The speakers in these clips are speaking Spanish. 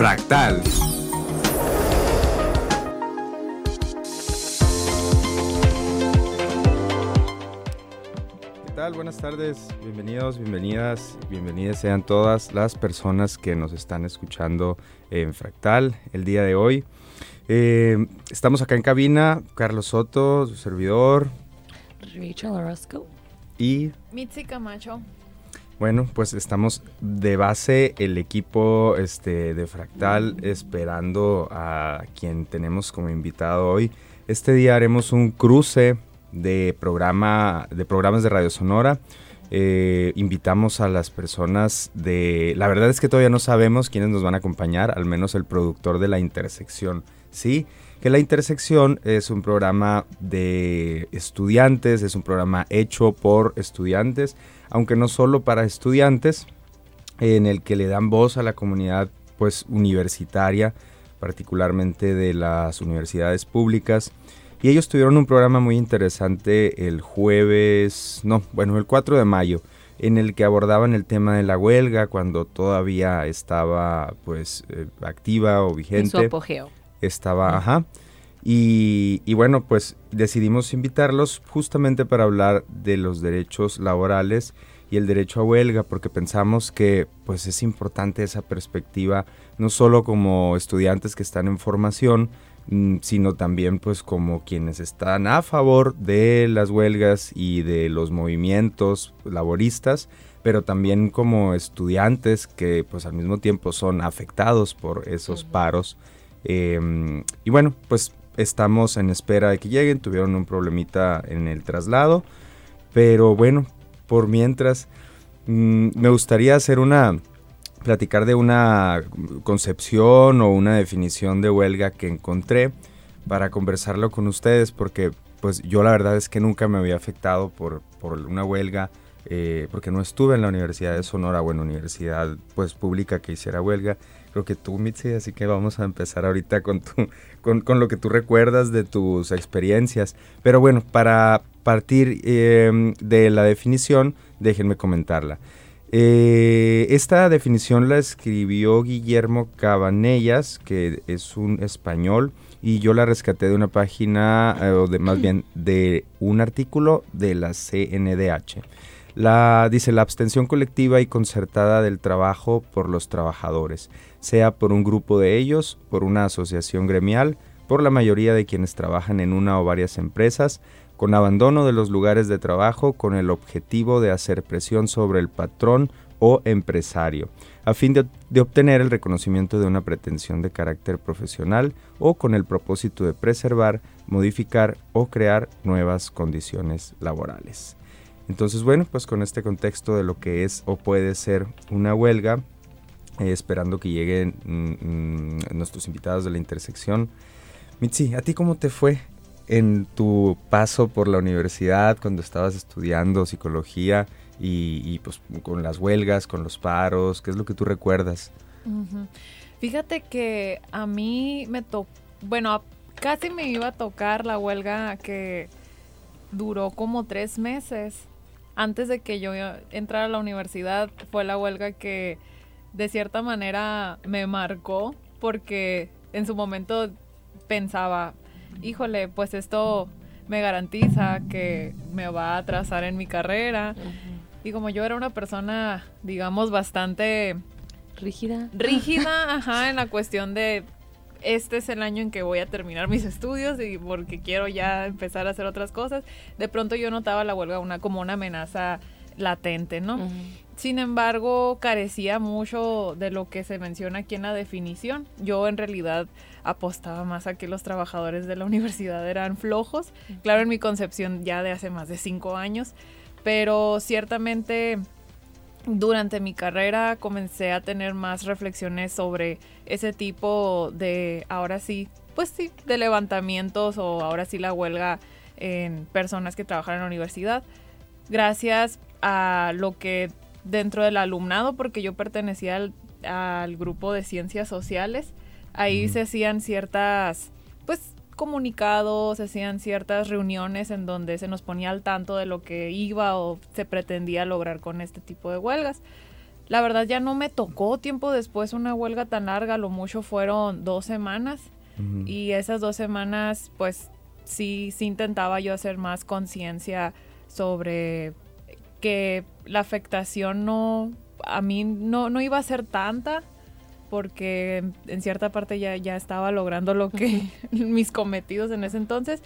Fractal. ¿Qué tal? Buenas tardes, bienvenidos, bienvenidas, bienvenidas sean todas las personas que nos están escuchando en Fractal el día de hoy. Eh, estamos acá en cabina, Carlos Soto, su servidor. Rachel Orozco. Y... Mitzi Camacho. Bueno, pues estamos de base el equipo este, de Fractal esperando a quien tenemos como invitado hoy. Este día haremos un cruce de, programa, de programas de Radio Sonora. Eh, invitamos a las personas de... La verdad es que todavía no sabemos quiénes nos van a acompañar, al menos el productor de La Intersección. Sí, que La Intersección es un programa de estudiantes, es un programa hecho por estudiantes aunque no solo para estudiantes, en el que le dan voz a la comunidad pues universitaria, particularmente de las universidades públicas. Y ellos tuvieron un programa muy interesante el jueves, no, bueno, el 4 de mayo, en el que abordaban el tema de la huelga cuando todavía estaba pues eh, activa o vigente. En su apogeo. Estaba, ajá. Y, y, bueno, pues decidimos invitarlos justamente para hablar de los derechos laborales y el derecho a huelga, porque pensamos que pues es importante esa perspectiva, no solo como estudiantes que están en formación, mm, sino también pues como quienes están a favor de las huelgas y de los movimientos laboristas, pero también como estudiantes que pues al mismo tiempo son afectados por esos paros. Em, y bueno, pues estamos en espera de que lleguen, tuvieron un problemita en el traslado, pero bueno, por mientras mm, me gustaría hacer una platicar de una concepción o una definición de huelga que encontré para conversarlo con ustedes porque pues yo la verdad es que nunca me había afectado por, por una huelga eh, porque no estuve en la Universidad de Sonora o en universidad pues pública que hiciera huelga creo que tú, Mitzi, así que vamos a empezar ahorita con, tu, con, lo que tú recuerdas de tus experiencias. Pero bueno, para partir em, de la definición, déjenme comentarla. Eh, esta definición la escribió Guillermo Cabanellas, que es un español, y yo la rescaté de una página, eh, o de, más bien de un artículo de la CNDH. La, dice la abstención colectiva y concertada del trabajo por los trabajadores sea por un grupo de ellos, por una asociación gremial, por la mayoría de quienes trabajan en una o varias empresas, con abandono de los lugares de trabajo con el objetivo de hacer presión sobre el patrón o empresario, a fin de, obtener el reconocimiento de una pretensión de carácter profesional o con el propósito de preservar, modificar o crear nuevas condiciones laborales. Entonces, bueno, pues con este contexto de lo que es o puede ser una huelga, eh, esperando que lleguen mm, mm, nuestros invitados de la intersección. Mitzi, ¿a ti cómo te fue en tu paso por la universidad cuando estabas estudiando psicología y, pues con las huelgas, con los paros? ¿Qué es lo que tú recuerdas? Fíjate que a mí me tocó, bueno, casi me iba a tocar la huelga que duró como tres meses. Antes de que yo entrara a la universidad fue la huelga que de cierta manera me marcó porque en su momento pensaba, híjole, pues esto me garantiza que me va a atrasar en mi carrera. Y como yo era una persona, digamos, bastante rígida. Rígida, ajá, en la cuestión de este es el año en que voy a terminar mis estudios y porque quiero ya empezar a hacer otras cosas. De pronto yo notaba la huelga una como una amenaza latente, ¿no? Sin embargo, carecía mucho de lo que se menciona aquí en la definición. Yo en realidad apostaba más a que los trabajadores de la universidad eran flojos. Claro, en mi concepción ya de hace más de cinco años, pero ciertamente durante mi carrera comencé a tener más reflexiones sobre ese tipo de, ahora sí, pues sí, de levantamientos o ahora sí la huelga en personas que trabajan en la universidad. Gracias a lo que dentro del alumnado porque yo pertenecía al, grupo de ciencias sociales. Ahí se hacían ciertas, comunicados, se hacían ciertas reuniones en donde se nos ponía al tanto de lo que iba o se pretendía lograr con este tipo de huelgas. La verdad ya no me tocó tiempo después una huelga tan larga, lo mucho fueron dos semanas. Y esas dos semanas pues sí, sí intentaba yo hacer más conciencia sobre que la afectación no, a mí no, no iba a ser tanta porque en cierta parte ya, ya estaba logrando lo que mis cometidos en ese entonces,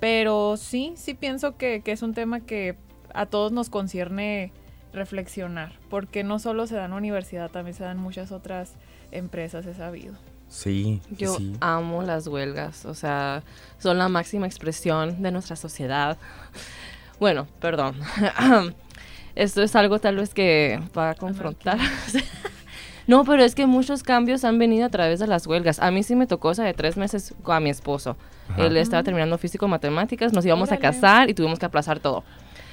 pero sí, sí pienso que, que es un tema que a todos nos concierne reflexionar, porque no solo se da en la universidad, también se dan muchas otras empresas, he sabido. Sí, Yo sí. amo las huelgas, o sea, son la máxima expresión de nuestra sociedad. Bueno, perdón. Esto es algo tal vez que va a confrontar. No, pero es que muchos cambios han venido a través de las huelgas. A mí sí me tocó esa de tres meses con a mi esposo. Ajá. Él estaba terminando físico-matemáticas, nos íbamos a casar y tuvimos que aplazar todo.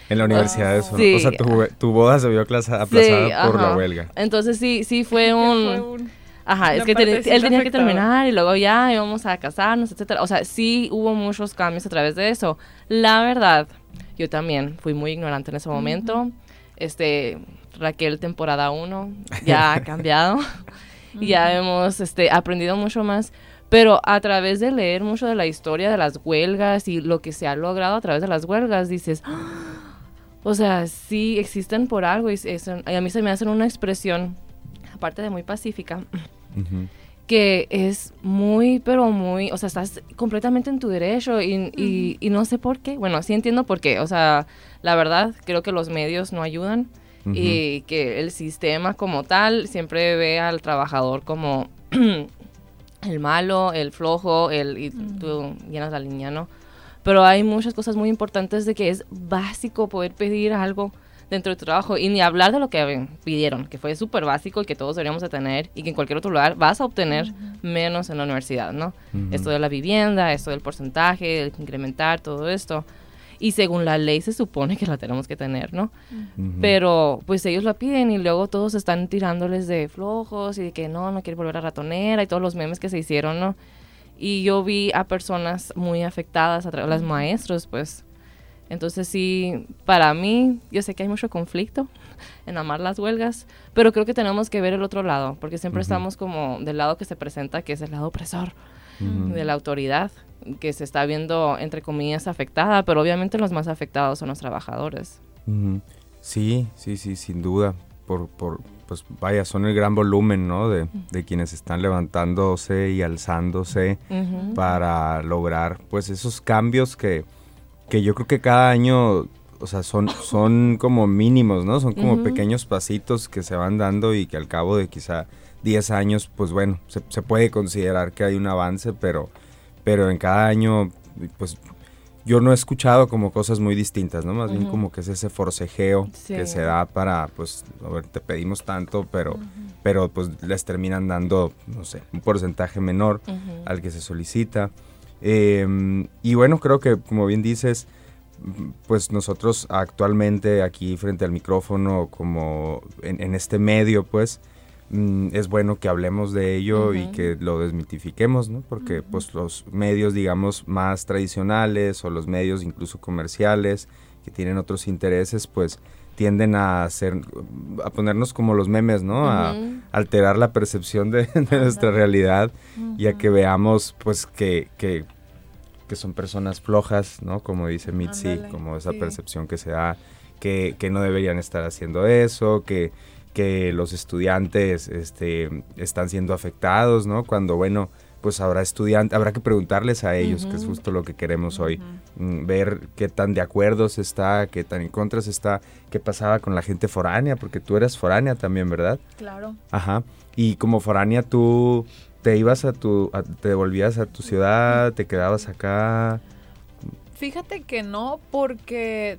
En la universidad eso, ¿no? Sí. O sea, tu, tu boda se vio aplaza- aplazada por la huelga. Entonces sí, sí fue un... fue un- Ajá, es que ten- él tenía que terminar y luego ya íbamos a casarnos, etcétera. O sea, sí hubo muchos cambios a través de eso. La verdad, yo también fui muy ignorante en ese momento. Este, Raquel temporada 1 ya ha cambiado. y ya hemos este, aprendido mucho más. Pero a través de leer mucho de la historia de las huelgas y lo que se ha logrado a través de las huelgas, dices, "Ah". o sea, sí existen por algo y, es- es- y a mí se me hacen una expresión, aparte de muy pacífica, que es muy, pero muy, o sea, estás completamente en tu derecho y, y- y no sé por qué. Bueno, sí entiendo por qué. O sea, la verdad, creo que los medios no ayudan Y que el sistema como tal siempre ve al trabajador como el malo, el flojo, el, y tú llenas la línea, ¿no? Pero hay muchas cosas muy importantes de que es básico poder pedir algo dentro de tu trabajo y ni hablar de lo que pidieron, que fue súper básico y que todos deberíamos de tener y que en cualquier otro lugar vas a obtener menos en la universidad, ¿no? Esto de la vivienda, esto del porcentaje, el incrementar, todo esto. Y según la ley se supone que la tenemos que tener, ¿no? Ujú. Pero pues ellos la piden y luego todos están tirándoles de flojos y de que no, no quiere volver a ratonera y todos los memes que se hicieron, ¿no? Y yo vi a personas muy afectadas, a través las maestros, pues. Entonces sí, para mí, yo sé que hay mucho conflicto en amar las huelgas, pero creo que tenemos que ver el otro lado, porque siempre Ujú. estamos como del lado que se presenta, que es el lado opresor Ujú. de la autoridad, que se está viendo, entre comillas, afectada, pero obviamente los más afectados son los trabajadores. Sí, sí, sí, sin duda. Por, por, pues vaya, son el gran volumen, ¿no? De, de quienes están levantándose y alzándose para lograr, pues, esos cambios que, que yo creo que cada año, o sea, son, son como mínimos, ¿no? Son como pequeños pasitos que se van dando y que al cabo de quizá 10 años, pues bueno, se, se puede considerar que hay un avance, pero, pero en cada año, pues yo no he escuchado como cosas muy distintas, ¿no? Más bien como que es ese forcejeo que se da para, pues, a ver, te pedimos tanto, pero, pero pues les terminan dando, no sé, un porcentaje menor al que se solicita. Eh, y bueno, creo que como bien dices, pues nosotros actualmente aquí frente al micrófono, como en, en este medio, pues mm, es bueno que hablemos de ello y que lo desmitifiquemos, ¿no? Porque pues los medios, digamos, más tradicionales o los medios incluso comerciales que tienen otros intereses, pues tienden a hacer, a ponernos como los memes, ¿no? A alterar la percepción de, de nuestra realidad y a que veamos pues que, que, que son personas flojas, ¿no? Como dice Mitzi, como esa sí. percepción que se da, que, que no deberían estar haciendo eso, que, que los estudiantes este, están siendo afectados, ¿no? Cuando, bueno, pues habrá estudiantes, habrá que preguntarles a ellos, que es justo lo que queremos hoy, mm, ver qué tan de acuerdo se está, qué tan en contra se está, qué pasaba con la gente foránea, porque tú eras foránea también, ¿verdad? Claro. Ajá. Y como foránea tú te ibas a tu, a- te volvías a tu ciudad, te quedabas acá. Fíjate que no, porque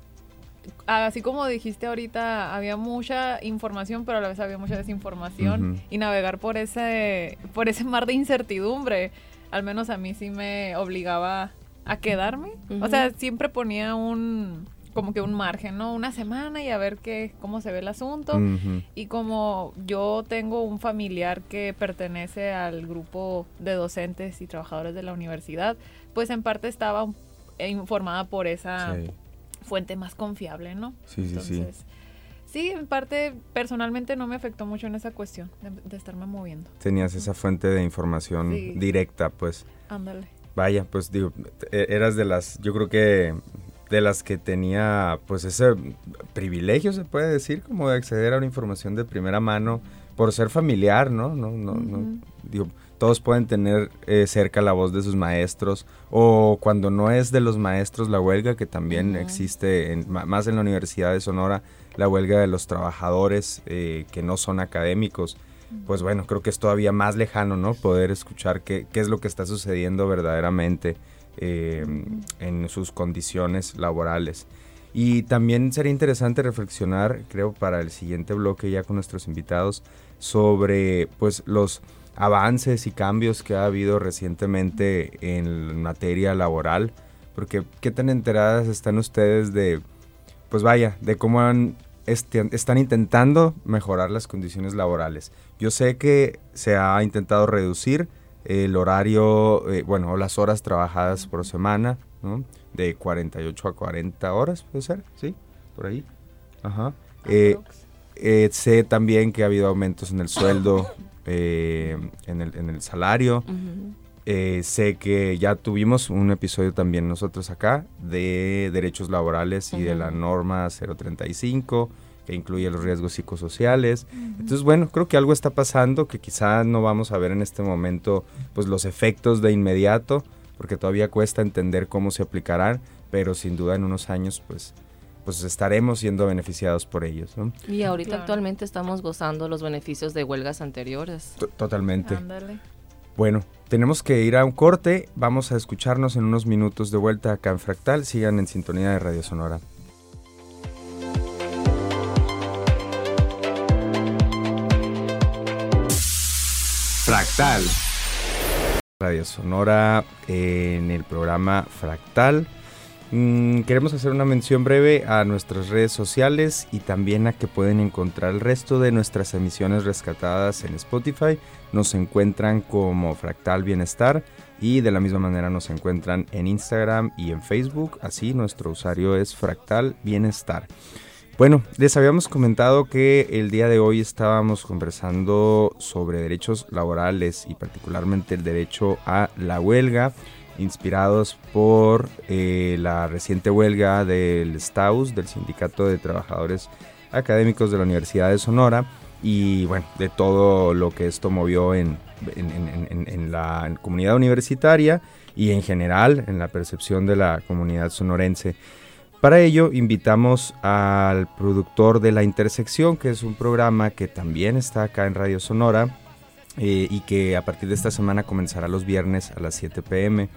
así como dijiste ahorita, había mucha información, pero a la vez había mucha desinformación. Ujú. Y navegar por ese, por ese mar de incertidumbre, al menos a mí sí me obligaba a quedarme. O sea, siempre ponía un como que un margen, ¿no? Una semana y a ver qué, cómo se ve el asunto. Y como yo tengo un familiar que pertenece al grupo de docentes y trabajadores de la universidad, pues en parte estaba informada por esa Sí, fuente más confiable, ¿no? sí, sí, sí. Entonces, Sí, en parte personalmente no me afectó mucho en esa cuestión de, estarme moviendo. Tenías esa fuente de información directa, pues. Ándale. Vaya, pues digo, e, eras de las, yo creo que de las que tenía pues ese privilegio, se puede decir, como de acceder a una información de primera mano por ser familiar, ¿no? No, no, no. Digo, todos pueden tener eh, cerca la voz de sus maestros o cuando no es de los maestros la huelga, que también existe en, más en la Universidad de Sonora, la huelga de los trabajadores eh, que no son académicos. Pues bueno, creo que es todavía más lejano, ¿no? Poder escuchar qué, qué es lo que está sucediendo verdaderamente eh, en sus condiciones laborales. Y también sería interesante reflexionar, creo, para el siguiente bloque ya con nuestros invitados, sobre pues los avances y cambios que ha habido recientemente en materia laboral, porque qué tan enteradas están ustedes de, pues vaya, de cómo han, este, están intentando mejorar las condiciones laborales. Yo sé que se ha intentado reducir el horario, eh, bueno, las horas trabajadas por semana, ¿no? De 48 a 40 horas, puede ser, ¿sí? Por ahí. Ajá. Eh, eh, sé también que ha habido aumentos en el sueldo eh, en, el, en, el, salario. Eh, sé que ya tuvimos un episodio también nosotros acá de derechos laborales y de la norma 035 que incluye los riesgos psicosociales. Entonces, bueno, creo que algo está pasando que quizá no vamos a ver en este momento pues los efectos de inmediato, porque todavía cuesta entender cómo se aplicarán, pero sin duda en unos años pues pues estaremos siendo beneficiados por ellos. Y ahorita actualmente estamos gozando los beneficios de huelgas anteriores. totalmente. Bueno, tenemos que ir a un corte. Vamos a escucharnos en unos minutos de vuelta acá en Fractal. Sigan en sintonía de Radio Sonora. Fractal. Radio Sonora en el programa Fractal. Mm, queremos hacer una mención breve a nuestras redes sociales y también a que pueden encontrar el resto de nuestras emisiones rescatadas en Spotify. Nos encuentran como Fractal Bienestar y de la misma manera nos encuentran en Instagram y en Facebook. Así nuestro usuario es Fractal Bienestar. Bueno, les habíamos comentado que el día de hoy estábamos conversando sobre derechos laborales y particularmente el derecho a la huelga inspirados por eh, la reciente huelga del STAUS, del Sindicato de Trabajadores Académicos de la Universidad de Sonora, y bueno, de todo lo que esto movió en, en, la comunidad universitaria y en general en la percepción de la comunidad sonorense. Para ello invitamos al productor de La Intersección, que es un programa que también está acá en Radio Sonora, eh, y que a partir de esta semana comenzará los viernes a las 7 pm.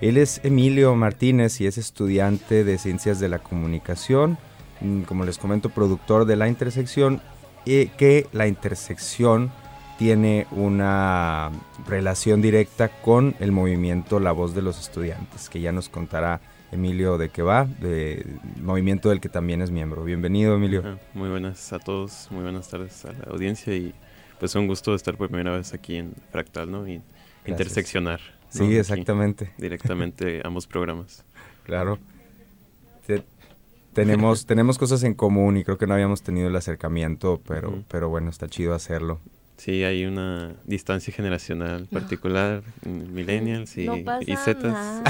Él es Emilio Martínez y es estudiante de Ciencias de la Comunicación, mm, como les comento, productor de La Intersección, y que La Intersección tiene una relación directa con el movimiento La Voz de los Estudiantes, que ya nos contará Emilio de qué va, de movimiento del que también es miembro. Bienvenido, Emilio. Muy buenas a todos, muy buenas tardes a la audiencia y pues un gusto estar por primera vez aquí en Fractal, ¿no? Y interseccionar. Sí, exactamente. directamente ambos programas. Claro. tenemos, tenemos cosas en común y creo que no habíamos tenido el acercamiento, pero, pero bueno, está chido hacerlo. Sí, hay una distancia generacional particular, millennials y, no y zetas.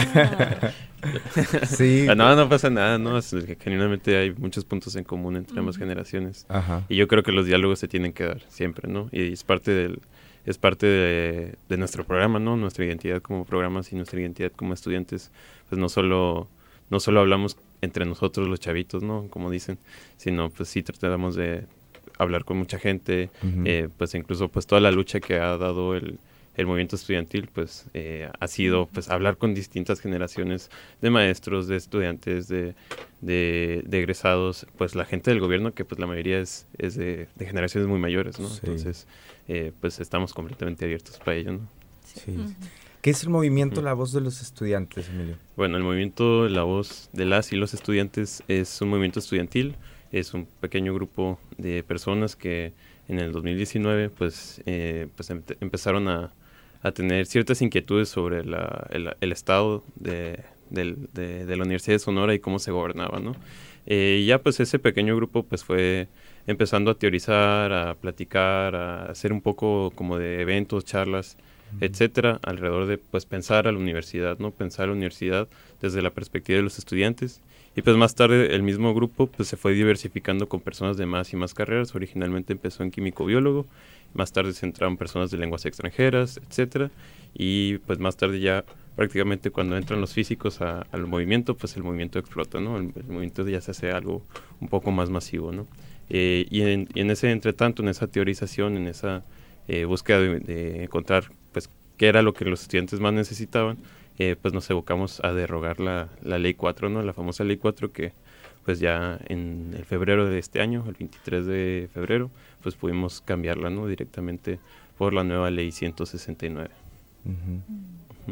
sí. no, no pasa nada, ¿no? genuinamente hay muchos puntos en común entre ambas generaciones. Y yo creo que los diálogos se tienen que dar siempre, ¿no? Y es parte del es parte de, de nuestro programa, ¿no? Nuestra identidad como programas y nuestra identidad como estudiantes, pues no solo no solo hablamos entre nosotros los chavitos, ¿no? Como dicen, sino pues sí tratamos de hablar con mucha gente, eh, pues incluso pues toda la lucha que ha dado el, el movimiento estudiantil, pues eh, ha sido pues hablar con distintas generaciones de maestros, de estudiantes, de, de, egresados, pues la gente del gobierno que pues la mayoría es, es de, generaciones muy mayores, ¿no? Entonces, eh, pues estamos completamente abiertos para ello, ¿no? Sí. ¿Qué es el movimiento La Voz de los Estudiantes, Emilio? Bueno, el movimiento La Voz de las y los Estudiantes es un movimiento estudiantil es un pequeño grupo de personas que en el 2019 pues, eh, pues empezaron a, a, tener ciertas inquietudes sobre la, el, estado de, de, la Universidad de Sonora y cómo se gobernaba, ¿no? Eh, y ya pues ese pequeño grupo pues fue empezando a teorizar, a platicar, a hacer un poco como de eventos, charlas, etcétera, alrededor de pues pensar a la universidad, ¿no? Pensar a la universidad desde la perspectiva de los estudiantes. Y pues más tarde el mismo grupo pues se fue diversificando con personas de más y más carreras. Originalmente empezó en químico-biólogo, más tarde se entraron personas de lenguas extranjeras, etcétera. Y pues más tarde ya prácticamente cuando entran los físicos al movimiento, pues el movimiento explota, ¿no? El, movimiento ya se hace algo un poco más masivo, ¿no? Eh, y, en, y, en, ese entretanto, en esa teorización, en esa eh, búsqueda de, encontrar pues qué era lo que los estudiantes más necesitaban, eh, pues nos evocamos a derrogar la, la, ley 4, ¿no? La famosa ley 4 que pues ya en el febrero de este año, el 23 de febrero, pues pudimos cambiarla, ¿no? Directamente por la nueva ley 169.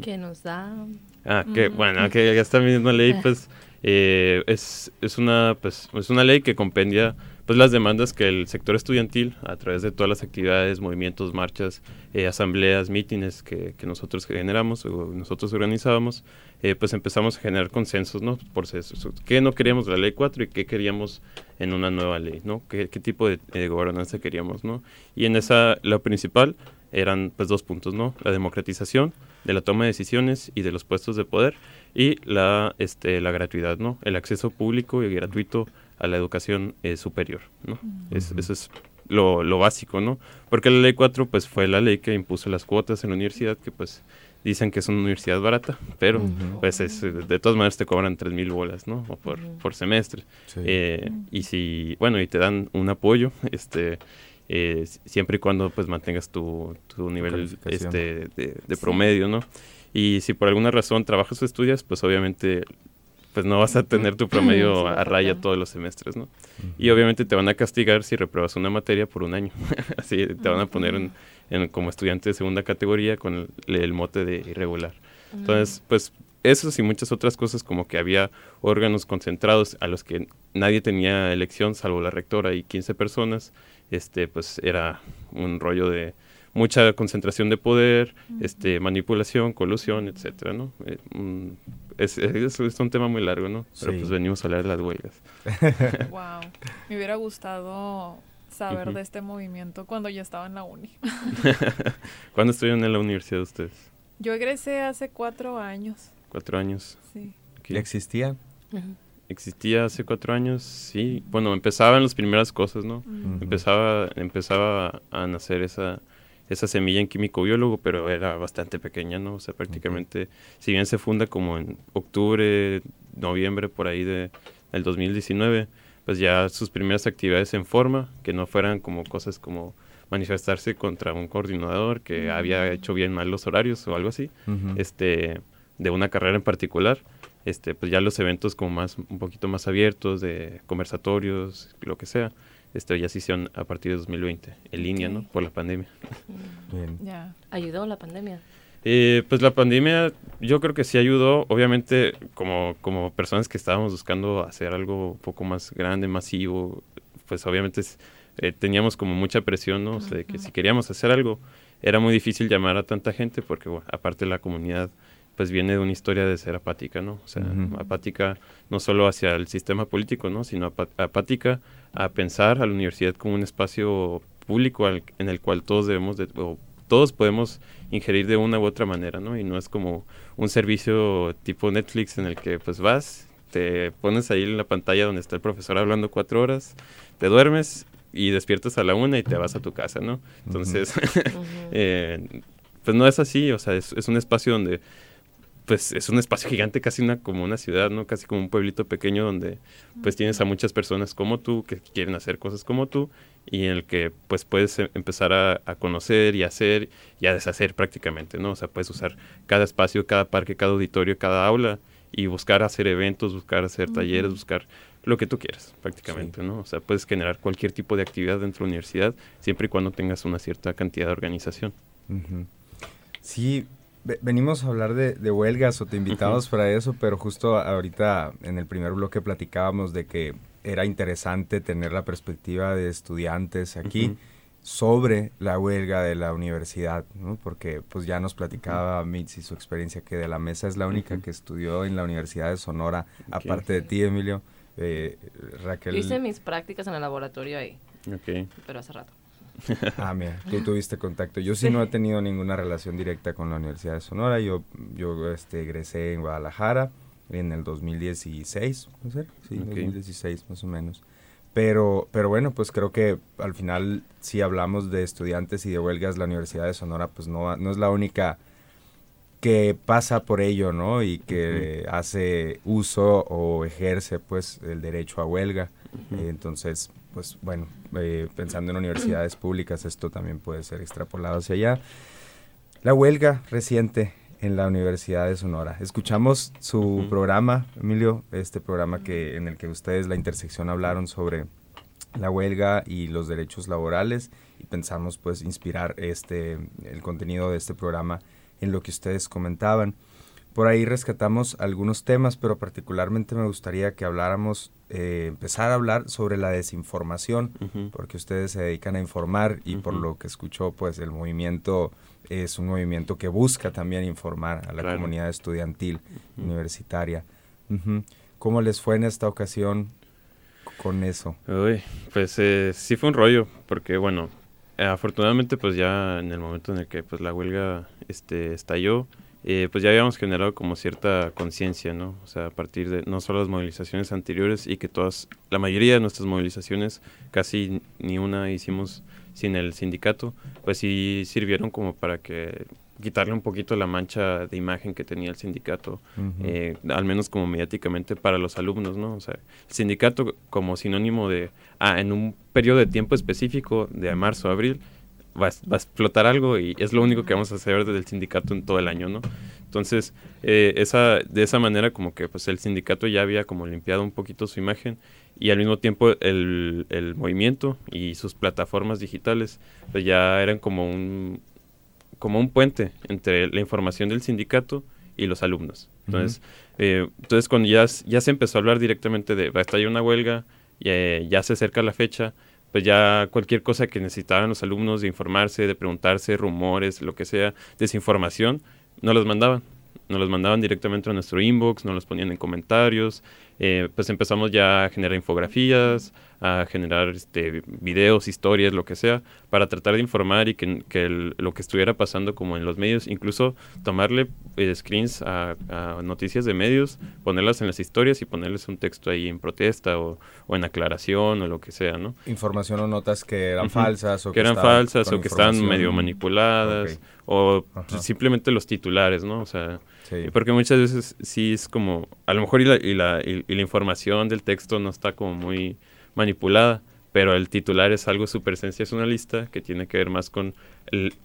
Que nos da... Ah, que bueno, que esta misma ley pues eh, es, es, una, pues, es una ley que compendia pues las demandas que el sector estudiantil, a través de todas las actividades, movimientos, marchas, eh, asambleas, mítines que, que, nosotros generamos o nosotros organizábamos, eh, pues empezamos a generar consensos, ¿no? Por qué no queríamos la ley 4 y qué queríamos en una nueva ley, ¿no? ¿Qué, qué tipo de, de, gobernanza queríamos, ¿no? Y en esa, lo principal eran pues dos puntos, ¿no? La democratización de la toma de decisiones y de los puestos de poder y la, este, la gratuidad, ¿no? El acceso público y gratuito a la educación eh, superior, ¿no? eso es lo, lo, básico, ¿no? Porque la ley 4, pues, fue la ley que impuso las cuotas en la universidad, que, pues, dicen que es una universidad barata, pero, pues, es, de todas maneras te cobran tres mil bolas, ¿no? O por, por semestre. Eh, y si, bueno, y te dan un apoyo, este... Eh, siempre y cuando pues mantengas tu, tu nivel este, de, de promedio, ¿no? Y si por alguna razón trabajas o estudias, pues obviamente pues no vas a tener tu promedio a raya todos los semestres, ¿no? Y obviamente te van a castigar si repruebas una materia por un año. Así te van a poner en, como estudiante de segunda categoría con el, mote de irregular. Entonces, pues eso y muchas otras cosas como que había órganos concentrados a los que nadie tenía elección salvo la rectora y 15 personas, este pues era un rollo de mucha concentración de poder, este manipulación, colusión, etcétera, ¿no? Eh, es, es, un tema muy largo, ¿no? Pero pues venimos a hablar de las huelgas. wow. Me hubiera gustado saber de este movimiento cuando ya estaba en la uni. ¿Cuándo estuvieron en la universidad ustedes? Yo egresé hace cuatro años. ¿Cuatro años? Sí. ¿Ya existía? Existía hace cuatro años, sí. Bueno, empezaban las primeras cosas, ¿no? Empezaba, empezaba a nacer esa esa semilla en químico biólogo, pero era bastante pequeña, ¿no? O sea, prácticamente, si bien se funda como en octubre, noviembre, por ahí de, del 2019, pues ya sus primeras actividades en forma, que no fueran como cosas como manifestarse contra un coordinador que había hecho bien mal los horarios o algo así, este, de una carrera en particular, este, pues ya los eventos como más, un poquito más abiertos, de conversatorios, lo que sea, esto ya se hicieron a partir de 2020, en línea, ¿no? Por la pandemia. Bien. Ya. ¿Ayudó la pandemia? Eh, pues la pandemia yo creo que sí ayudó, obviamente como, como personas que estábamos buscando hacer algo un poco más grande, masivo, pues obviamente eh, teníamos como mucha presión, ¿no? O sea, de que si queríamos hacer algo era muy difícil llamar a tanta gente porque bueno, aparte la comunidad pues viene de una historia de ser apática, ¿no? O sea, apática no solo hacia el sistema político, ¿no? Sino apática a pensar a la universidad como un espacio público en el cual todos debemos de, o todos podemos ingerir de una u otra manera, ¿no? Y no es como un servicio tipo Netflix en el que pues vas, te pones ahí en la pantalla donde está el profesor hablando cuatro horas, te duermes y despiertas a la una y te vas a tu casa, ¿no? Entonces, eh, pues no es así, o sea, es un espacio donde pues es un espacio gigante, casi una como una ciudad, ¿no? Casi como un pueblito pequeño donde pues tienes a muchas personas como tú que quieren hacer cosas como tú y en el que pues puedes em, empezar a, conocer y hacer y a deshacer prácticamente, ¿no? O sea, puedes usar cada espacio, cada parque, cada auditorio, cada aula y buscar hacer eventos, buscar hacer talleres, buscar lo que tú quieras prácticamente, ¿no? O sea, puedes generar cualquier tipo de actividad dentro de la universidad siempre y cuando tengas una cierta cantidad de organización. Sí, venimos a hablar de, huelgas o te invitamos para eso, pero justo ahorita en el primer bloque platicábamos de que era interesante tener la perspectiva de estudiantes aquí sobre la huelga de la universidad, ¿no? porque pues ya nos platicaba Mitzi su experiencia que de la mesa es la única que estudió en la Universidad de Sonora, aparte de ti, Emilio. Eh, Raquel. Hice mis prácticas en el laboratorio ahí. Pero hace rato. ah, mira, tú tuviste contacto. Yo sí, no he tenido ninguna relación directa con la Universidad de Sonora. Yo, yo este, egresé en Guadalajara en el 2016, ¿no sé? Sí, 2016 más o menos. Pero, pero bueno, pues creo que al final si hablamos de estudiantes y de huelgas, la Universidad de Sonora pues no, no es la única que pasa por ello, ¿no? Y que hace uso o ejerce pues el derecho a huelga. entonces, pues bueno, eh, pensando en universidades públicas, esto también puede ser extrapolado hacia allá. La huelga reciente en la Universidad de Sonora. Escuchamos su programa, Emilio, este programa que en el que ustedes, la intersección, hablaron sobre la huelga y los derechos laborales y pensamos pues inspirar este el contenido de este programa en lo que ustedes comentaban. Por ahí rescatamos algunos temas, pero particularmente me gustaría que habláramos, eh, empezar a hablar sobre la desinformación, porque ustedes se dedican a informar y por lo que escuchó, pues el movimiento es un movimiento que busca también informar a la comunidad estudiantil universitaria. ¿Cómo les fue en esta ocasión con eso? Uy, pues eh, sí fue un rollo, porque bueno, afortunadamente pues ya en el momento en el que pues la huelga este, estalló, eh, pues ya habíamos generado como cierta conciencia, ¿no? O sea, a partir de no solo las movilizaciones anteriores y que todas, la mayoría de nuestras movilizaciones, casi ni una hicimos sin el sindicato, pues sí sirvieron como para que quitarle un poquito la mancha de imagen que tenía el sindicato, eh, al menos como mediáticamente para los alumnos, ¿no? O sea, el sindicato como sinónimo de, ah, en un periodo de tiempo específico, de marzo a abril, va, a explotar algo y es lo único que vamos a hacer desde el sindicato en todo el año, ¿no? Entonces, eh, esa, de esa manera como que pues el sindicato ya había como limpiado un poquito su imagen y al mismo tiempo el, el movimiento y sus plataformas digitales pues ya eran como un, como un puente entre la información del sindicato y los alumnos. Entonces, eh, entonces cuando ya, ya se empezó a hablar directamente de va a estallar una huelga, eh, ya se acerca la fecha, pues ya cualquier cosa que necesitaran los alumnos de informarse, de preguntarse, rumores, lo que sea, desinformación, no los mandaban. Nos los mandaban directamente a nuestro inbox, nos los ponían en comentarios, eh, pues empezamos ya a generar infografías, a generar este, videos, historias, lo que sea, para tratar de informar y que, lo que estuviera pasando como en los medios, incluso tomarle eh, screens a, noticias de medios, ponerlas en las historias y ponerles un texto ahí en protesta o, en aclaración o lo que sea, ¿no? Información o notas que eran falsas o que, eran falsas o que estaban medio manipuladas o simplemente los titulares, ¿no? O sea, porque muchas veces sí es como, a lo mejor y la, y la, y la información del texto no está como muy manipulada, pero el titular es algo súper sensacionalista que tiene que ver más con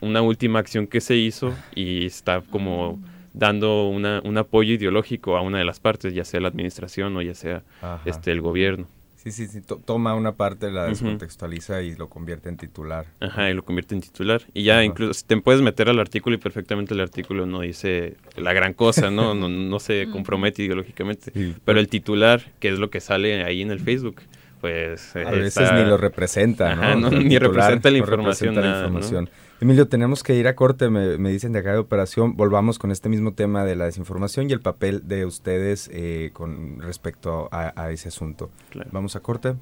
una última acción que se hizo y está como dando una, un apoyo ideológico a una de las partes, ya sea la administración o ya sea este el gobierno. Sí, sí, sí, toma una parte, la descontextualiza y lo convierte en titular. Ajá, y lo convierte en titular. Y ya incluso te puedes meter al artículo y perfectamente el artículo no dice la gran cosa, ¿no? no, no, se compromete ideológicamente. Pero el titular, que es lo que sale ahí en el Facebook, pues... A veces ni lo representa, ¿no? ni representa la información. Emilio, tenemos que ir a corte, me, dicen de acá de operación. Volvamos con este mismo tema de la desinformación y el papel de ustedes eh, con respecto a, ese asunto. Vamos a corte.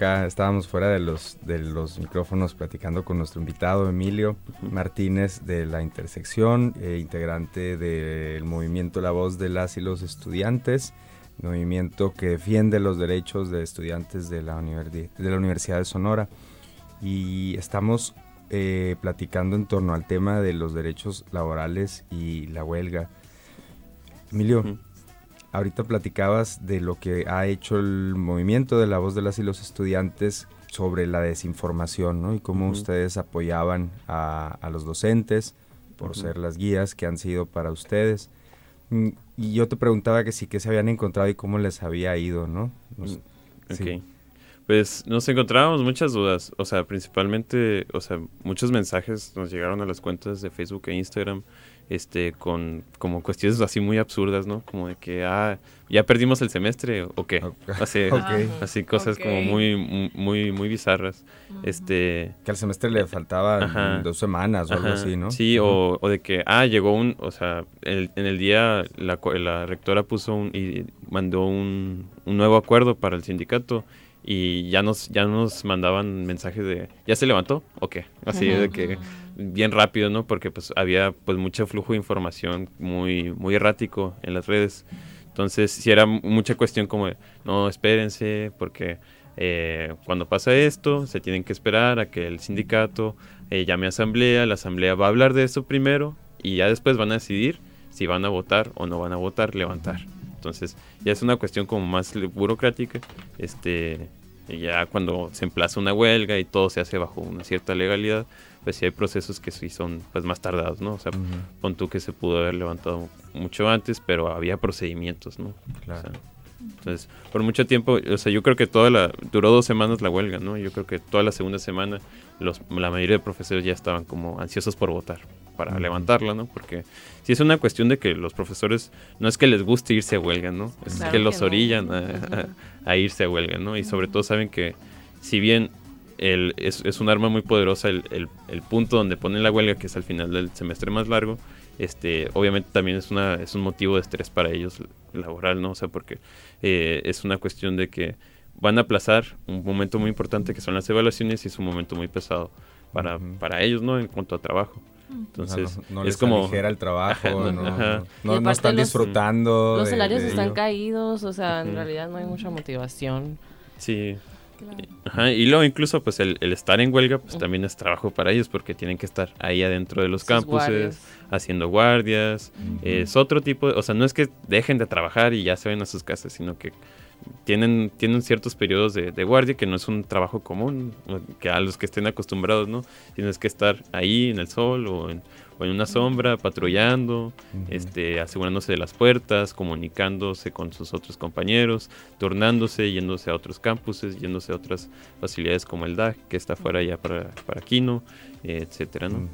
Acá estábamos fuera de los, de los micrófonos platicando con nuestro invitado Emilio Martínez de la Intersección, eh, integrante del movimiento La Voz de las y los Estudiantes, movimiento que defiende los derechos de estudiantes de la, de la Universidad de Sonora. Y estamos eh, platicando en torno al tema de los derechos laborales y la huelga. Emilio, Ahorita platicabas de lo que ha hecho el movimiento de la voz de las y los estudiantes sobre la desinformación, ¿no? Y cómo ustedes apoyaban a, los docentes por ser las guías que han sido para ustedes. Mm, y yo te preguntaba que sí, que se habían encontrado y cómo les había ido, ¿no? Mm, pues nos encontrábamos muchas dudas, o sea, principalmente, o sea, muchos mensajes nos llegaron a las cuentas de Facebook e Instagram este, con como cuestiones así muy absurdas, ¿no? Como de que, ah, ya perdimos el semestre o qué. Así, así cosas como muy, muy, muy bizarras. Este. Que al semestre le faltaba dos semanas o algo así, ¿no? Sí, o, o, de que, ah, llegó un, o sea, en el día la, la rectora puso un, y mandó un, un nuevo acuerdo para el sindicato y ya nos ya nos mandaban mensajes de ya se levantó o qué así de que bien rápido no porque pues había pues mucho flujo de información muy muy errático en las redes entonces si era mucha cuestión como no espérense porque eh, cuando pasa esto se tienen que esperar a que el sindicato eh, llame a asamblea la asamblea va a hablar de eso primero y ya después van a decidir si van a votar o no van a votar levantar entonces, ya es una cuestión como más burocrática. Este, ya cuando se emplaza una huelga y todo se hace bajo una cierta legalidad, pues sí hay procesos que sí son pues más tardados, ¿no? O sea, pon tú que se pudo haber levantado mucho antes, pero había procedimientos, ¿no? Claro. entonces, por mucho tiempo, o sea, yo creo que toda la, duró dos semanas la huelga, ¿no? Yo creo que toda la segunda semana los, la mayoría de profesores ya estaban como ansiosos por votar para levantarla, ¿no? Porque si es una cuestión de que los profesores no es que les guste irse a huelga, ¿no? Es que los orillan a, irse a huelga, ¿no? Y sobre todo saben que si bien el, es, es, un arma muy poderosa el, el, punto donde ponen la huelga, que es al final del semestre más largo, este, obviamente también es, una, es un motivo de estrés para ellos laboral, ¿no? O sea, porque eh, es una cuestión de que van a aplazar un momento muy importante que son las evaluaciones y es un momento muy pesado para, para ellos, ¿no? En cuanto a trabajo. Entonces, no, es como el trabajo, no, están disfrutando. Los salarios están caídos, o sea, en realidad no hay mucha motivación. Sí. Y luego incluso pues el, estar en huelga pues también es trabajo para ellos porque tienen que estar ahí adentro de los campuses haciendo guardias. Es otro tipo de, o sea, no es que dejen de trabajar y ya se ven a sus casas, sino que tienen, tienen ciertos periodos de, guardia que no es un trabajo común, que a los que estén acostumbrados, ¿no? Tienes que estar ahí en el sol o en, o en una sombra, patrullando, este, asegurándose de las puertas, comunicándose con sus otros compañeros, turnándose, yéndose a otros campuses, yéndose a otras facilidades como el DAC, que está fuera ya para, para Kino, etcétera, ¿no?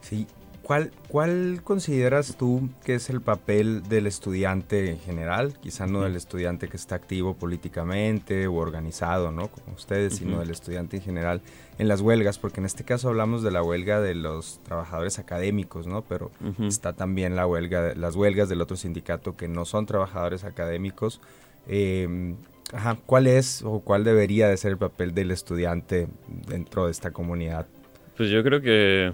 Sí, ¿Cuál, ¿Cuál consideras tú que es el papel del estudiante en general? Quizá no del estudiante que está activo políticamente o organizado, ¿no? Como ustedes, sino del estudiante en general en las huelgas, porque en este caso hablamos de la huelga de los trabajadores académicos, ¿no? Pero está también la huelga, las huelgas del otro sindicato que no son trabajadores académicos. Em, ajá, ¿Cuál es o cuál debería de ser el papel del estudiante dentro de esta comunidad? Pues yo creo que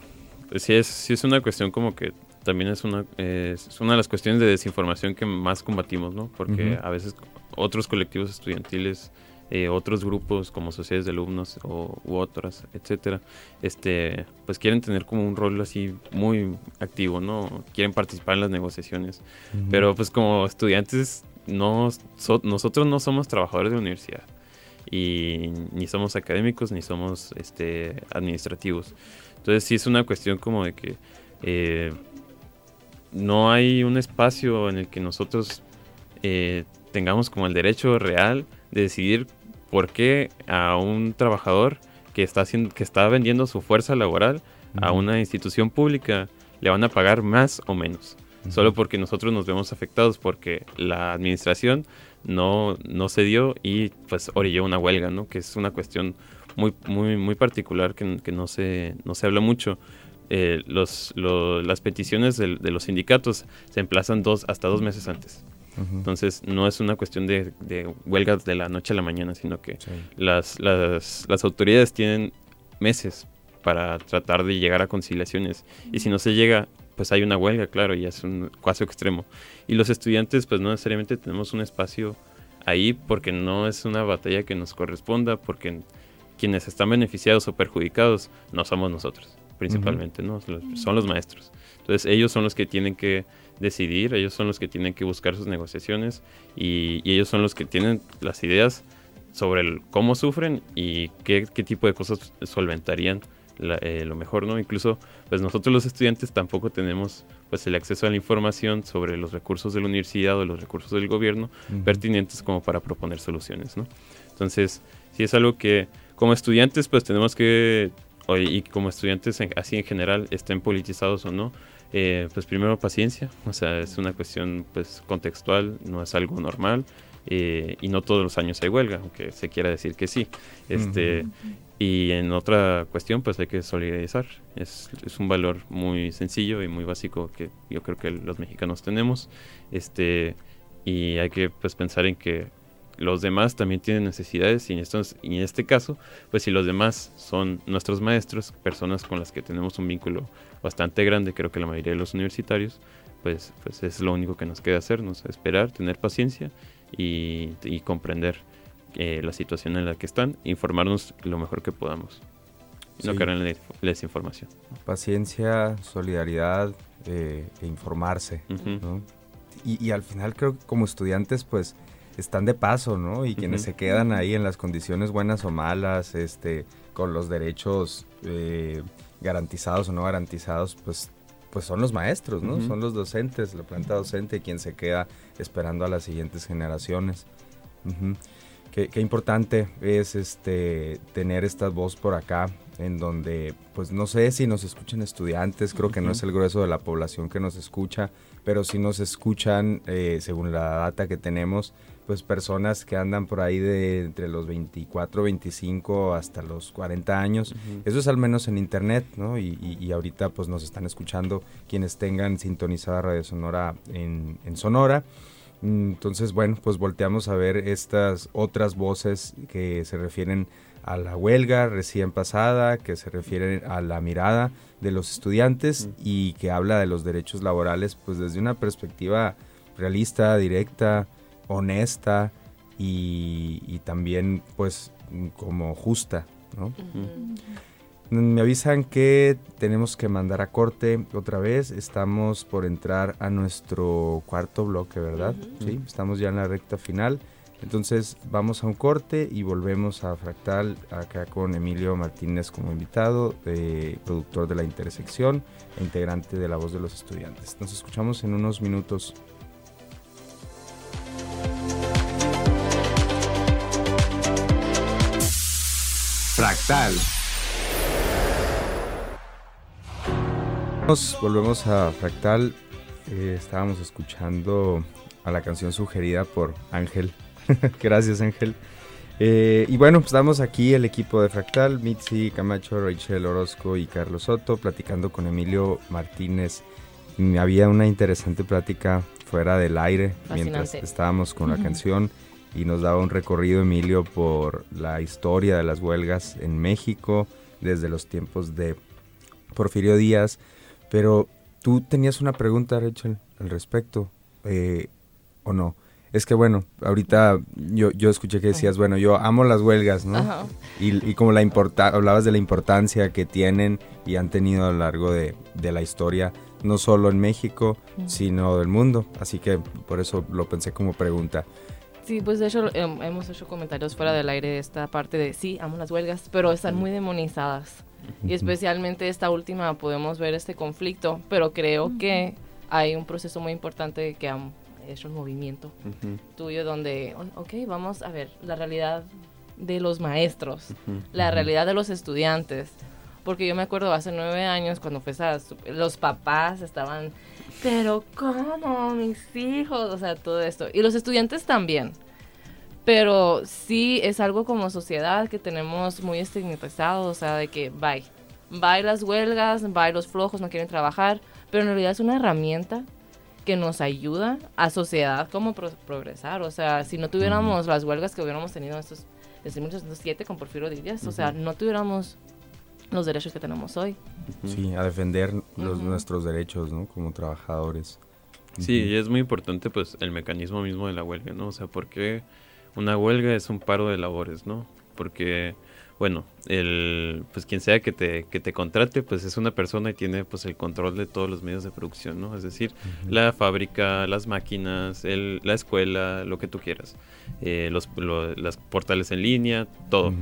sí es, sí es una cuestión como que también es una, es una de las cuestiones de desinformación que más combatimos, ¿no? Porque a veces otros colectivos estudiantiles, eh, otros grupos como sociedades de alumnos o, u otras, etcétera, este, pues quieren tener como un rol así muy activo, ¿no? Quieren participar en las negociaciones. Pero pues como estudiantes, no, nosotros no somos trabajadores de universidad. Y ni somos académicos ni somos este, administrativos. Entonces sí es una cuestión como de que eh, no hay un espacio en el que nosotros eh, tengamos como el derecho real de decidir por qué a un trabajador que está, haciendo, que está vendiendo su fuerza laboral a una institución pública le van a pagar más o menos. Solo porque nosotros nos vemos afectados porque la administración no, no se dio y pues orilló una huelga, ¿no? Que es una cuestión muy, muy, muy particular que, que no, se, no se habla mucho. Eh, los, las peticiones de, los sindicatos se emplazan dos, hasta dos meses antes. Entonces, no es una cuestión de, de, huelgas de la noche a la mañana, sino que las, las, las, autoridades tienen meses para tratar de llegar a conciliaciones. Y si no se llega, pues hay una huelga, claro, y es un caso extremo. Y los estudiantes, pues no necesariamente tenemos un espacio ahí porque no es una batalla que nos corresponda, porque quienes están beneficiados o perjudicados no somos nosotros, principalmente, ¿no? Son los maestros. Entonces ellos son los que tienen que decidir, ellos son los que tienen que buscar sus negociaciones y, ellos son los que tienen las ideas sobre el cómo sufren y qué, tipo de cosas solventarían eh, lo mejor, ¿no? Incluso, pues nosotros los estudiantes tampoco tenemos pues el acceso a la información sobre los recursos de la universidad o los recursos del gobierno pertinentes como para proponer soluciones, ¿no? Entonces, si es algo que como estudiantes pues tenemos que y como estudiantes así en general estén politizados o no, eh, pues primero paciencia, o sea, es una cuestión pues contextual, no es algo normal eh, y no todos los años hay huelga, aunque se quiera decir que sí. Este, Y en otra cuestión pues hay que solidarizar, es, es, un valor muy sencillo y muy básico que yo creo que los mexicanos tenemos, este, y hay que pues pensar en que los demás también tienen necesidades y en, y en este caso, pues si los demás son nuestros maestros, personas con las que tenemos un vínculo bastante grande, creo que la mayoría de los universitarios, pues, pues es lo único que nos queda hacernos, esperar, tener paciencia y, comprender eh, la situación en la que están, informarnos lo mejor que podamos. Y no caer en la desinformación. Paciencia, solidaridad eh, e informarse. y, y, al final creo que como estudiantes, pues están de paso, ¿no? Y quienes se quedan ahí en las condiciones buenas o malas, este, con los derechos eh, garantizados o no garantizados, pues, pues son los maestros, ¿no? Son los docentes, la planta docente, quien se queda esperando a las siguientes generaciones. qué, importante es este tener esta voz por acá, en donde, pues no sé si nos escuchan estudiantes, creo que no es el grueso de la población que nos escucha, pero si nos escuchan, eh, según la data que tenemos, pues personas que andan por ahí de entre los 24, 25 hasta los 40 años. Eso es al menos en internet, ¿no? Y, ahorita pues nos están escuchando quienes tengan sintonizada Radio Sonora en, Sonora. Entonces, bueno, pues volteamos a ver estas otras voces que se refieren a la huelga recién pasada, que se refieren a la mirada de los estudiantes y que habla de los derechos laborales pues desde una perspectiva realista, directa, honesta y, también pues como justa, ¿no? Me avisan que tenemos que mandar a corte otra vez. Estamos por entrar a nuestro cuarto bloque, ¿verdad? Sí, estamos ya en la recta final. Entonces vamos a un corte y volvemos a Fractal acá con Emilio Martínez como invitado, eh, productor de la intersección e integrante de La Voz de los Estudiantes. Nos escuchamos en unos minutos. Fractal. Volvemos a Fractal. Eh, estábamos escuchando a la canción sugerida por Ángel. Gracias Ángel. Eh, y bueno, pues estamos aquí el equipo de Fractal, Mitzi Camacho, Rachel Orozco y Carlos Soto, platicando con Emilio Martínez. Había una interesante plática fuera del aire mientras estábamos con la canción y nos daba un recorrido, Emilio, por la historia de las huelgas en México desde los tiempos de Porfirio Díaz. Pero tú tenías una pregunta, Rachel, al respecto, eh, ¿o no? Es que bueno, ahorita yo, yo escuché que decías, bueno, yo amo las huelgas, ¿no? Y, como la importa hablabas de la importancia que tienen y han tenido a lo largo de, de la historia, no solo en México, sino del mundo. Así que por eso lo pensé como pregunta. Sí, pues de hecho em, hemos hecho comentarios fuera del aire de esta parte de sí, amo las huelgas, pero están muy demonizadas. Y especialmente esta última podemos ver este conflicto, pero creo que hay un proceso muy importante que ha hecho el movimiento tuyo donde, ok, vamos a ver la realidad de los maestros, la realidad de los estudiantes. Porque yo me acuerdo hace nueve años cuando fue esa, los papás estaban pero ¿cómo? Mis hijos, o sea, todo esto. Y los estudiantes también. Pero sí es algo como sociedad que tenemos muy estigmatizado, o sea, de que bye. Bye las huelgas, bye los flojos, no quieren trabajar. Pero en realidad es una herramienta que nos ayuda a sociedad como progresar. O sea, si no tuviéramos las huelgas que hubiéramos tenido estos, desde 1807 con Porfirio Díaz, o sea, no tuviéramos los derechos que tenemos hoy. Sí, a defender los, nuestros derechos, ¿no? Como trabajadores. Sí, y es muy importante pues el mecanismo mismo de la huelga, ¿no? O sea, porque una huelga es un paro de labores, ¿no? Porque, bueno, el, pues quien sea que te, que te contrate, pues es una persona y tiene pues el control de todos los medios de producción, ¿no? Es decir, la fábrica, las máquinas, el, la escuela, lo que tú quieras, eh, los, las portales en línea, todo.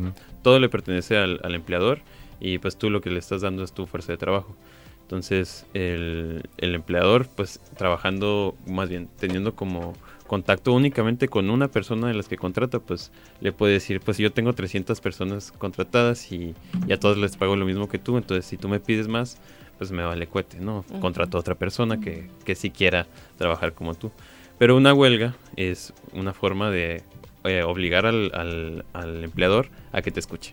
Todo le pertenece al, al empleador y pues tú lo que le estás dando es tu fuerza de trabajo. Entonces el, el empleador pues trabajando, más bien teniendo como, contacto únicamente con una persona de las que contrata, pues le puede decir, pues yo tengo 300 personas contratadas y, y a todas les pago lo mismo que tú, entonces si tú me pides más, pues me vale cuete, ¿no? Contrato a otra persona que, que sí quiera trabajar como tú. Pero una huelga es una forma de eh, obligar al, al, al, empleador a que te escuche.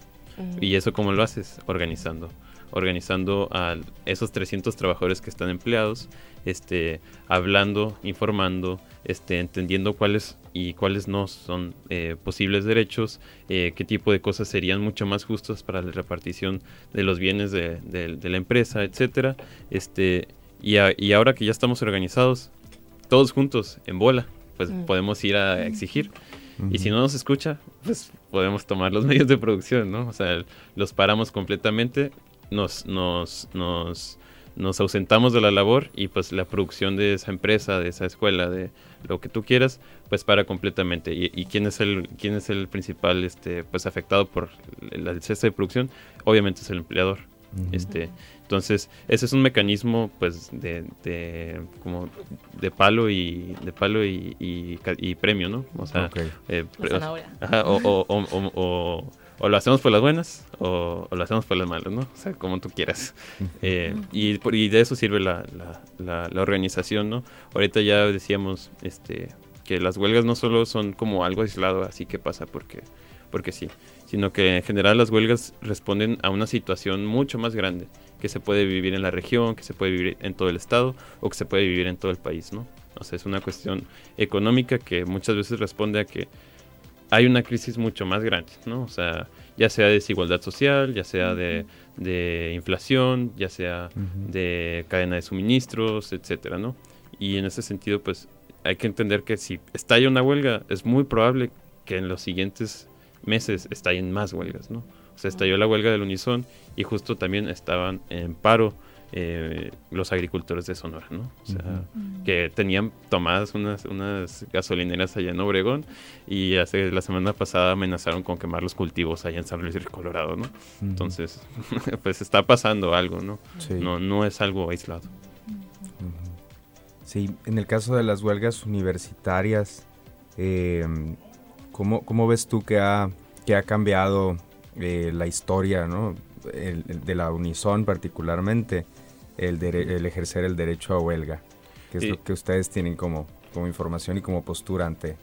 ¿Y eso cómo lo haces? Organizando. Organizando a esos 300 trabajadores que están empleados, este, hablando, informando, este, entendiendo cuáles y cuáles no son eh, posibles derechos, eh, qué tipo de cosas serían mucho más justas para la repartición de los bienes de, de, la empresa, etcétera. Este, y, y, ahora que ya estamos organizados, todos juntos, en bola, pues mm. podemos ir a exigir. Y si no nos escucha, pues podemos tomar los medios de producción, ¿no? O sea, los paramos completamente, nos, nos, nos, nos ausentamos de la labor y pues la producción de esa empresa, de esa escuela, de lo que tú quieras, pues para completamente. ¿Y, quién es el quién es el principal este pues afectado por el cese de producción? Obviamente es el empleador. Este, entonces, ese es un mecanismo pues de, de como de palo y de palo y, y, premio, ¿no? O sea, eh, o, o, o, o, lo hacemos por las buenas o, lo hacemos por las malas, ¿no? O sea, como tú quieras. Eh, y, y, de eso sirve la, la, la, organización, ¿no? Ahorita ya decíamos este que las huelgas no solo son como algo aislado, así que pasa porque porque sí, sino que en general las huelgas responden a una situación mucho más grande que se puede vivir en la región, que se puede vivir en todo el estado o que se puede vivir en todo el país, ¿no? O sea, es una cuestión económica que muchas veces responde a que hay una crisis mucho más grande, ¿no? O sea, ya sea de desigualdad social, ya sea de, de inflación, ya sea de cadena de suministros, etcétera, ¿no? Y en ese sentido, pues hay que entender que si estalla una huelga, es muy probable que en los siguientes meses estallen más huelgas, ¿no? O sea, estalló la huelga del Unison y justo también estaban en paro eh, los agricultores de Sonora, ¿no? O sea, que tenían tomadas unas, unas gasolineras allá en Obregón y hace la semana pasada amenazaron con quemar los cultivos allá en San Luis Colorado, ¿no? Entonces, pues está pasando algo, ¿no? No, no es algo aislado. Sí, en el caso de las huelgas universitarias, eh, ¿Cómo, ves tú que ha, que ha cambiado eh, la historia ¿no? de la Unison particularmente, el, el, ejercer el derecho a huelga? ¿Qué es lo que ustedes tienen como, como información y como postura ante,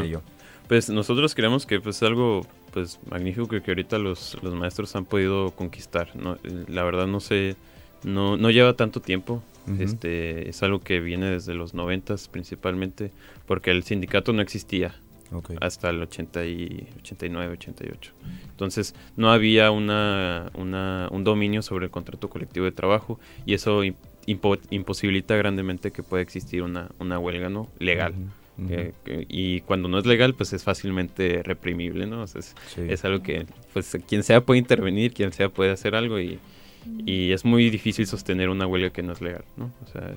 ello? Pues nosotros creemos que pues, es algo pues, magnífico que, que ahorita los, los, maestros han podido conquistar. ¿no? La verdad no sé, no, no lleva tanto tiempo. este, es algo que viene desde los noventas principalmente, porque el sindicato no existía hasta el 80 y 89, 88. Entonces no había una, un dominio sobre el contrato colectivo de trabajo y eso imposibilita grandemente que pueda existir una, una huelga no legal. y cuando no es legal, pues es fácilmente reprimible, ¿no? es, algo que, pues, quien sea puede intervenir, quien sea puede hacer algo y, y es muy difícil sostener una huelga que no es legal, ¿no? O sea,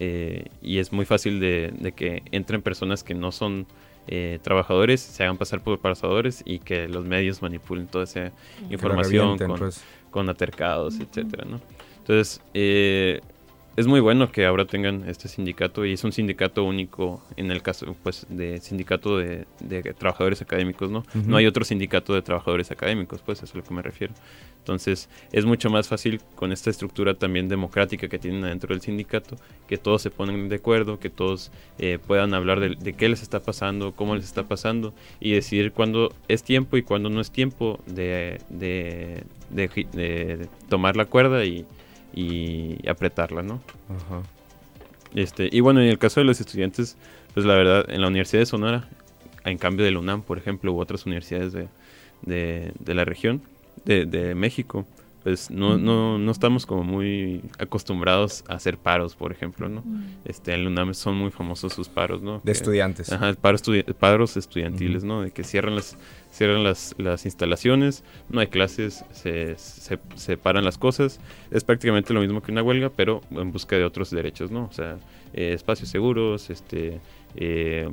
eh, y es muy fácil de, de, que entren personas que no son eh, trabajadores se hagan pasar por pasadores y que los medios manipulen toda esa información con, pues. con, atercados, etcétera, ¿no? Entonces, eh, es muy bueno que ahora tengan este sindicato y es un sindicato único en el caso pues de sindicato de, trabajadores académicos, ¿no? No hay otro sindicato de trabajadores académicos, pues eso es a lo que me refiero. Entonces es mucho más fácil con esta estructura también democrática que tienen adentro del sindicato, que todos se ponen de acuerdo, que todos eh, puedan hablar de, qué les está pasando, cómo les está pasando y decidir cuándo es tiempo y cuándo no es tiempo de, de, de tomar la cuerda y y apretarla, ¿no? Ajá. Este, y bueno, en el caso de los estudiantes, pues la verdad, en la Universidad de Sonora, en cambio de la UNAM, por ejemplo, u otras universidades de, de, de la región, de, de México, pues no, no, no estamos como muy acostumbrados a hacer paros, por ejemplo, ¿no? Este, en UNAM son muy famosos sus paros, ¿no? De estudiantes. Ajá, paros, paros estudiantiles, ¿no? De que cierran las, cierran las, las instalaciones, no hay clases, se, se, paran las cosas. Es prácticamente lo mismo que una huelga, pero en busca de otros derechos, ¿no? O sea, eh, espacios seguros, este... Eh,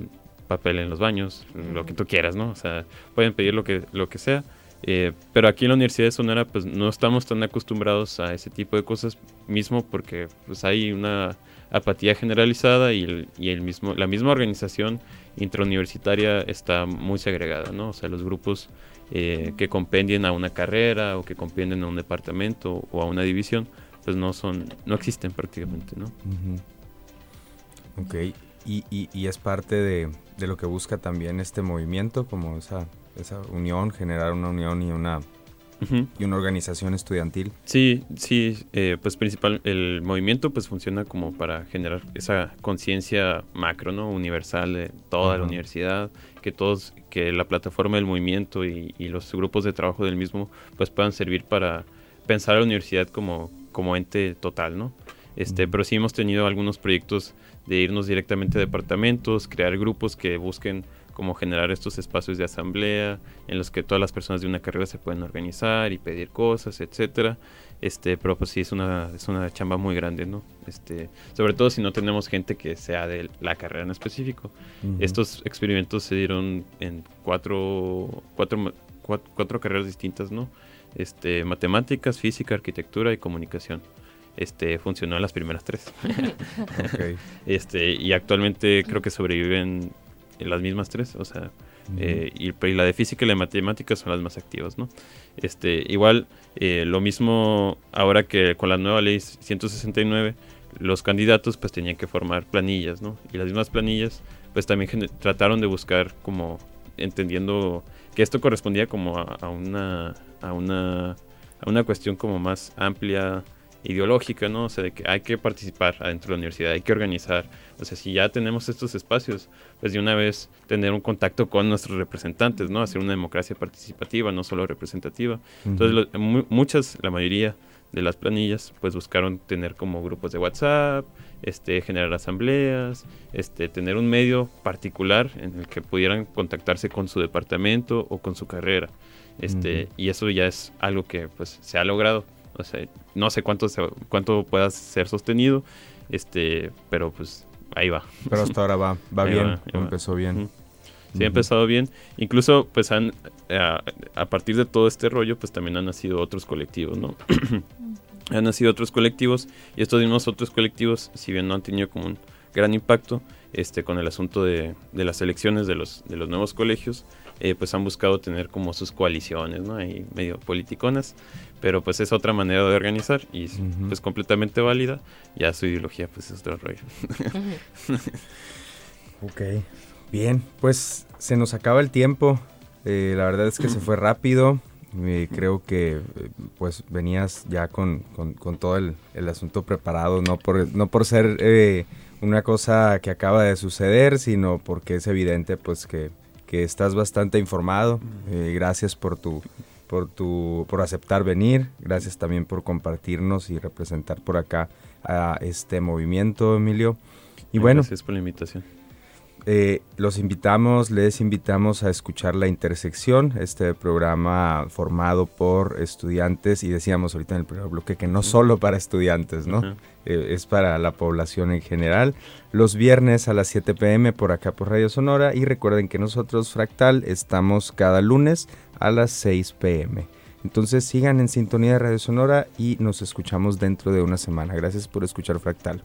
papel en los baños, lo que tú quieras, ¿no? O sea, pueden pedir lo que, lo que sea, eh, pero aquí en la Universidad de Sonora pues no estamos tan acostumbrados a ese tipo de cosas mismo porque pues hay una apatía generalizada y, el, y el mismo, la misma organización intrauniversitaria está muy segregada, ¿no? O sea, los grupos eh, que compendien a una carrera o que compendien a un departamento o a una división, pues no son, no existen prácticamente, ¿no? Ok, y, y, es parte de, de, lo que busca también este movimiento, como esa, esa unión, generar una unión y una y una organización estudiantil. Sí, sí, eh, pues principal, el movimiento pues funciona como para generar esa conciencia macro, ¿no? Universal de toda la universidad, que todos, que la plataforma del movimiento y, los grupos de trabajo del mismo pues puedan servir para pensar a la universidad como, como ente total, ¿no? Este, Pero sí hemos tenido algunos proyectos de irnos directamente a departamentos, crear grupos que busquen como generar estos espacios de asamblea en los que todas las personas de una carrera se pueden organizar y pedir cosas, etcétera. Este, pero pues sí es una es una chamba muy grande, ¿no? Este, sobre todo si no tenemos gente que sea de la carrera en específico. Estos experimentos se dieron en cuatro, cuatro, cuatro, carreras distintas, ¿no? Este, matemáticas, física, arquitectura y comunicación este, funcionó en las primeras tres. este, y actualmente creo que sobreviven las mismas tres, o sea, eh, y, la de física y la de matemáticas son las más activas, ¿no? Este, igual, eh, lo mismo ahora que con la nueva ley 169, los candidatos pues tenían que formar planillas, ¿no? Y las mismas planillas pues también trataron de buscar como entendiendo que esto correspondía como a, una, a, una, a una cuestión como más amplia ideológica, ¿no? O sea, de que hay que participar adentro de la universidad, hay que organizar. O sea, si ya tenemos estos espacios, pues de una vez tener un contacto con nuestros representantes, ¿no? Hacer una democracia participativa, no solo representativa. Entonces, muchas, la mayoría de las planillas, pues buscaron tener como grupos de WhatsApp, este, generar asambleas, este, tener un medio particular en el que pudieran contactarse con su departamento o con su carrera. Este, Y eso ya es algo que pues se ha logrado o sea, no sé cuánto, cuánto pueda ser sostenido, este, pero pues ahí va. Pero hasta ahora va, va bien, empezó bien. Sí, ha empezado bien. Incluso, pues, han, a, a, partir de todo este rollo, pues también han nacido otros colectivos, ¿no? han nacido otros colectivos y estos mismos otros colectivos, si bien no han tenido como un gran impacto, este, con el asunto de, de las elecciones de los, de los nuevos colegios, eh, pues han buscado tener como sus coaliciones, ¿no? Ahí medio politiconas, pero pues es otra manera de organizar y es pues, completamente válida. Ya su ideología pues es otro rollo. ok, bien, pues se nos acaba el tiempo. Eh, la verdad es que se fue rápido. Eh, creo que pues venías ya con, con, todo el, el, asunto preparado, no por, no por ser una cosa que acaba de suceder, sino porque es evidente pues que que estás bastante informado. Eh, gracias por tu, por tu, por aceptar venir. Gracias también por compartirnos y representar por acá a este movimiento, Emilio. Y bueno. Gracias por la invitación. Eh, los invitamos, les invitamos a escuchar La Intersección, este programa formado por estudiantes y decíamos ahorita en el primer bloque que no solo para estudiantes, ¿no? Eh, es para la población en general. Los viernes a las 7 pm por acá por Radio Sonora y recuerden que nosotros Fractal estamos cada lunes a las 6 pm. Entonces sigan en sintonía de Radio Sonora y nos escuchamos dentro de una semana. Gracias por escuchar Fractal.